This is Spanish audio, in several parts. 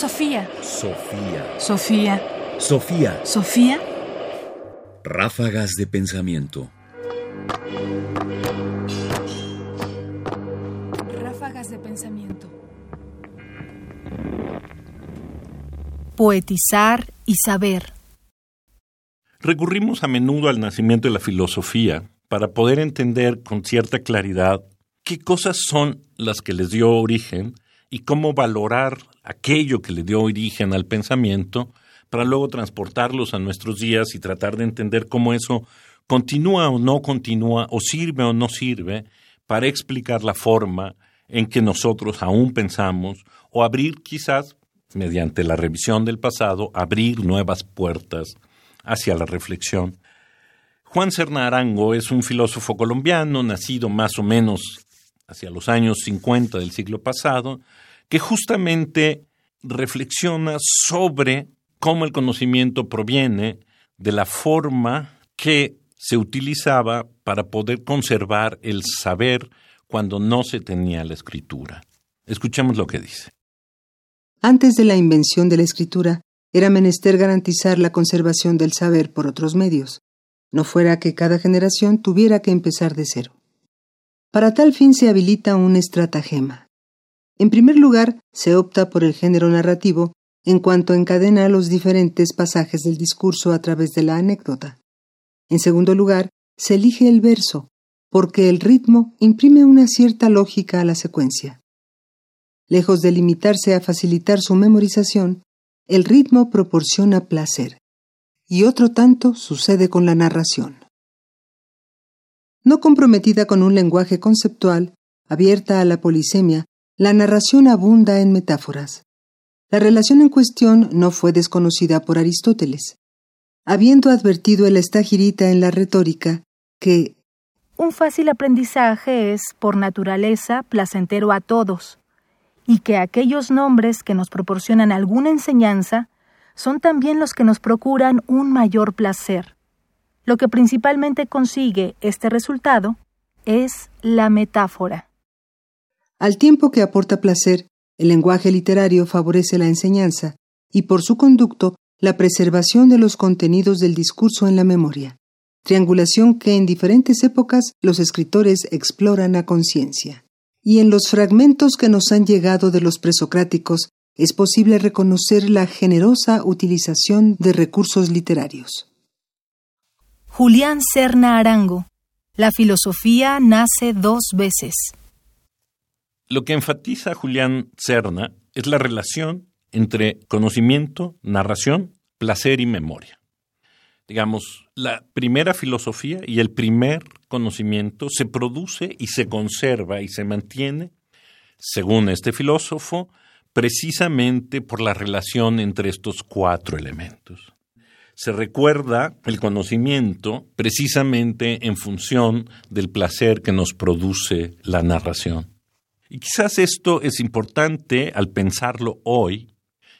Sofía. Sofía. Sofía. Sofía. Sofía. Ráfagas de pensamiento. Ráfagas de pensamiento. Poetizar y saber. Recurrimos a menudo al nacimiento de la filosofía para poder entender con cierta claridad qué cosas son las que les dio origen y cómo valorar aquello que le dio origen al pensamiento para luego transportarlos a nuestros días y tratar de entender cómo eso continúa o no continúa o sirve o no sirve para explicar la forma en que nosotros aún pensamos o abrir quizás, mediante la revisión del pasado, abrir nuevas puertas hacia la reflexión. Juan Serna Arango es un filósofo colombiano, nacido más o menos hacia los años 50 del siglo pasado, que justamente reflexiona sobre cómo el conocimiento proviene de la forma que se utilizaba para poder conservar el saber cuando no se tenía la escritura. Escuchemos lo que dice. Antes de la invención de la escritura, era menester garantizar la conservación del saber por otros medios, no fuera que cada generación tuviera que empezar de cero. Para tal fin se habilita un estratagema. En primer lugar, se opta por el género narrativo en cuanto encadena los diferentes pasajes del discurso a través de la anécdota. En segundo lugar, se elige el verso, porque el ritmo imprime una cierta lógica a la secuencia. Lejos de limitarse a facilitar su memorización, el ritmo proporciona placer, y otro tanto sucede con la narración. No comprometida con un lenguaje conceptual, abierta a la polisemia, la narración abunda en metáforas. La relación en cuestión no fue desconocida por Aristóteles, habiendo advertido el estagirita en la retórica que un fácil aprendizaje es, por naturaleza, placentero a todos, y que aquellos nombres que nos proporcionan alguna enseñanza son también los que nos procuran un mayor placer. Lo que principalmente consigue este resultado es la metáfora. Al tiempo que aporta placer, el lenguaje literario favorece la enseñanza y por su conducto la preservación de los contenidos del discurso en la memoria, triangulación que en diferentes épocas los escritores exploran a conciencia y en los fragmentos que nos han llegado de los presocráticos es posible reconocer la generosa utilización de recursos literarios. Julián Serna Arango. La filosofía nace dos veces. Lo que enfatiza Julián Serna es la relación entre conocimiento, narración, placer y memoria digamos, la primera filosofía y el primer conocimiento se produce y se conserva y se mantiene, según este filósofo, precisamente por la relación entre estos cuatro elementos. Se recuerda el conocimiento precisamente en función del placer que nos produce la narración. Y quizás esto es importante al pensarlo hoy,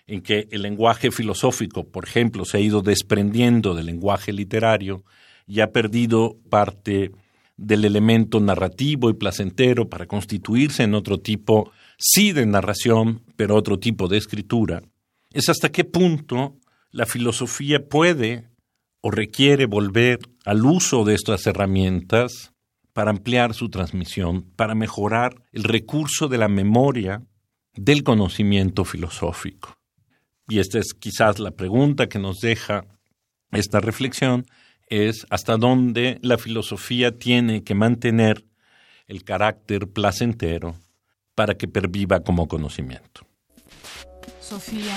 en que el lenguaje filosófico, por ejemplo, se ha ido desprendiendo del lenguaje literario y ha perdido parte del elemento narrativo y placentero para constituirse en otro tipo, sí de narración, pero otro tipo de escritura, es hasta qué punto la filosofía puede o requiere volver al uso de estas herramientas para ampliar su transmisión, para mejorar el recurso de la memoria del conocimiento filosófico y esta es quizás la pregunta que nos deja esta reflexión, es hasta dónde la filosofía tiene que mantener el carácter placentero para que perviva como conocimiento. Sofía.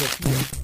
Sofía.